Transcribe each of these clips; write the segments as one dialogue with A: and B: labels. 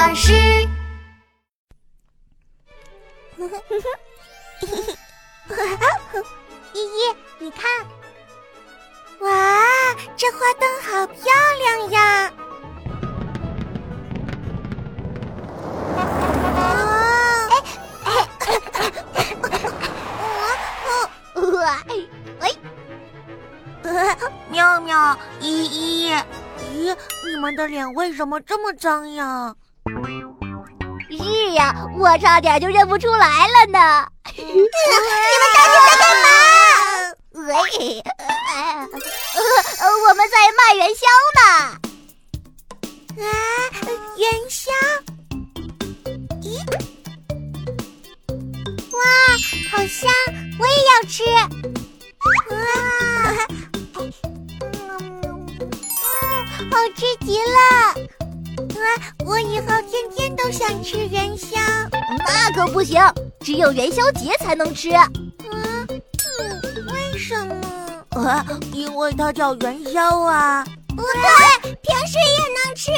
A: 巴士。
B: 依依，你看，哇，这花灯好漂亮呀！
A: 妙妙，依依，咦，你们的脸为什么这么脏呀？
B: 是呀，我差点就认不出来了呢。你们到底在干嘛？喂，我们在卖元宵呢。啊，元宵？咦，哇，好香，我也要吃。哇，好吃极了。我以后天天都想吃元宵，那可不行，只有元宵节才能吃。嗯，为什么？
A: 啊，因为它叫元宵啊。
B: 不对，平时也能吃，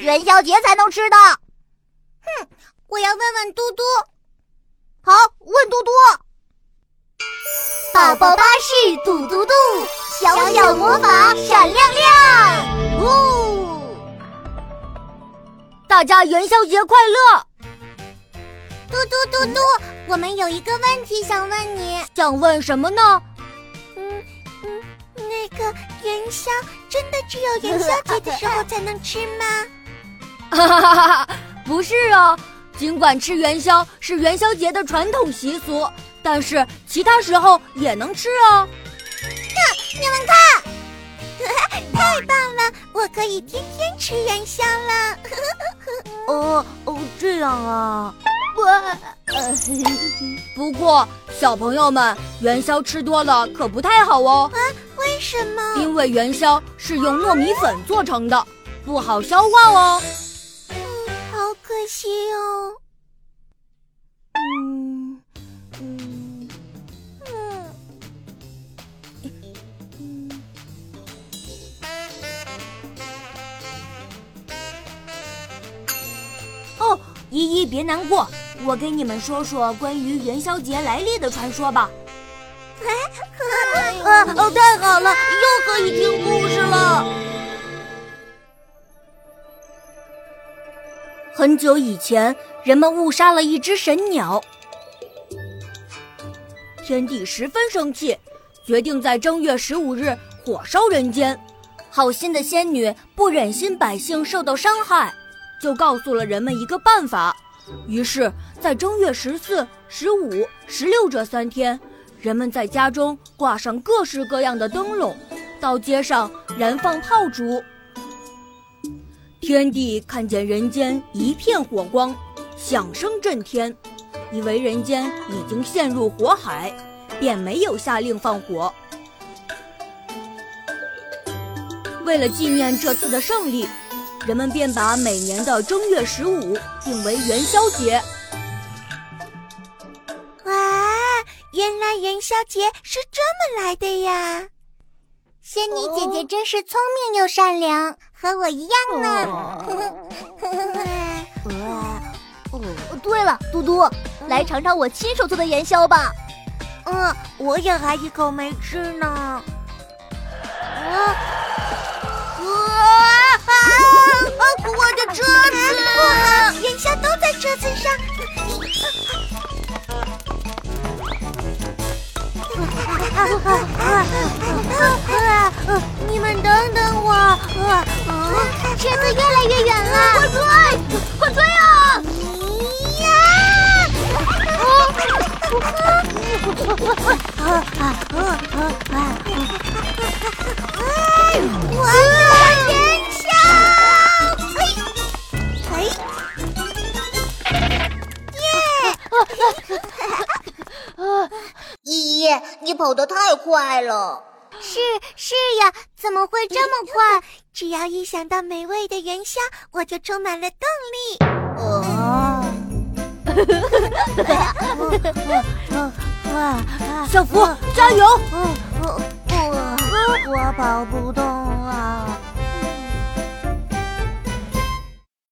B: 元宵节才能吃的。哼，我要问问嘟嘟。好，问嘟嘟。宝宝巴士嘟嘟嘟，小小魔法闪亮亮。哦。
C: 大家元宵节快乐！
B: 嘟嘟嘟嘟，我们有一个问题想问你，
C: 想问什么呢？
B: 嗯嗯，那个元宵真的只有元宵节的时候才能吃吗？
C: 哈哈哈哈不是啊，尽管吃元宵是元宵节的传统习俗，但是其他时候也能吃啊。
B: 看，你们看。太棒了！我可以天天吃元宵了。
A: 哦哦，这样啊。
C: 我，不过小朋友们，元宵吃多了可不太好哦。
B: 啊？为什么？
C: 因为元宵是用糯米粉做成的，不好消化哦。
B: 嗯，好可惜哦。
C: 依依，别难过，我给你们说说关于元宵节来历的传说吧。
A: 哎啊哦，太好了，又可以听故事了。
C: 很久以前，人们误杀了一只神鸟，天帝十分生气，决定在正月十五日火烧人间。好心的仙女不忍心百姓受到伤害。就告诉了人们一个办法，于是，在正月十四、十五、十六这三天，人们在家中挂上各式各样的灯笼，到街上燃放炮竹。天帝看见人间一片火光，响声震天，以为人间已经陷入火海，便没有下令放火。为了纪念这次的胜利。人们便把每年的正月十五定为元宵节。
B: 哇，原来元宵节是这么来的呀！仙女姐姐真是聪明又善良，和我一样呢。
C: 对了，嘟嘟，来尝尝我亲手做的元宵吧。
A: 嗯，我也还一口没吃呢。
B: 在车子上。你们等等我，车子越来越远了，
C: 快追，快追啊！
B: 呀！
D: 你跑得太快了，
B: 是是呀，怎么会这么快？只要一想到美味的元宵，我就充满了动力。哦，
C: 小福加油！
A: 我我跑不动啊。